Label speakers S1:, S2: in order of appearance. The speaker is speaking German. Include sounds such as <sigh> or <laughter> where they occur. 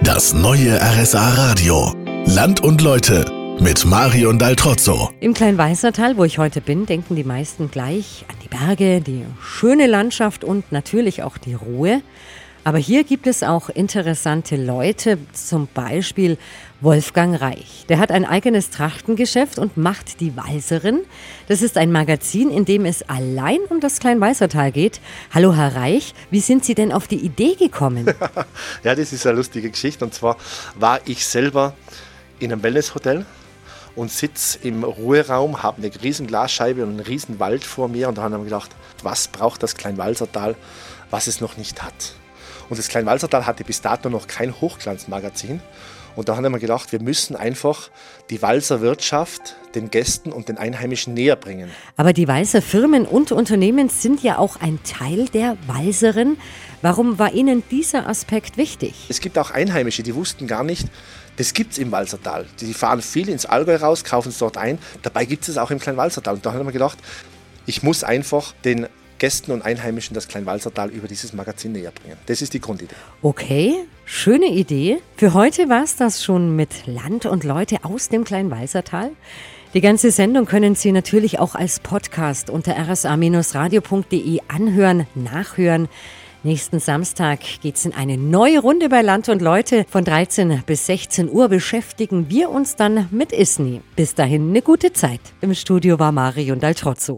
S1: Das neue RSA Radio. Land und Leute mit Marion Daltrozzo.
S2: Im Kleinweißertal, wo ich heute bin, denken die meisten gleich an die Berge, die schöne Landschaft und natürlich auch die Ruhe. Aber hier gibt es auch interessante Leute, zum Beispiel Wolfgang Reich. Der hat ein eigenes Trachtengeschäft und macht die Walserin. Das ist ein Magazin, in dem es allein um das Kleinweißertal geht. Hallo Herr Reich, wie sind Sie denn auf die Idee gekommen? <laughs>
S3: ja, das ist eine lustige Geschichte. Und zwar war ich selber in einem Wellnesshotel und sitze im Ruheraum, habe eine riesen Glasscheibe und einen riesen Wald vor mir und da haben wir gedacht, was braucht das Kleinwalsertal, was es noch nicht hat. Und das Kleinwalsertal hatte bis dato noch kein Hochglanzmagazin. Und da haben wir gedacht, wir müssen einfach die Walser Wirtschaft den Gästen und den Einheimischen näher bringen.
S2: Aber die Walser Firmen und Unternehmen sind ja auch ein Teil der Walserin. Warum war Ihnen dieser Aspekt wichtig?
S3: Es gibt auch Einheimische, die wussten gar nicht, das gibt es im Walsertal. Die fahren viel ins Allgäu raus, kaufen es dort ein. Dabei gibt es es auch im Kleinwalsertal. Und da haben wir gedacht, ich muss einfach den Gästen und Einheimischen das Kleinwalsertal über dieses Magazin näher bringen. Das ist die Grundidee.
S2: Okay, schöne Idee. Für heute war es das schon mit Land und Leute aus dem Kleinwalsertal. Die ganze Sendung können Sie natürlich auch als Podcast unter rsa-radio.de anhören, nachhören. Nächsten Samstag geht es in eine neue Runde bei Land und Leute. Von 13 bis 16 Uhr beschäftigen wir uns dann mit Isni. Bis dahin eine gute Zeit. Im Studio war Marion Daltrozzo.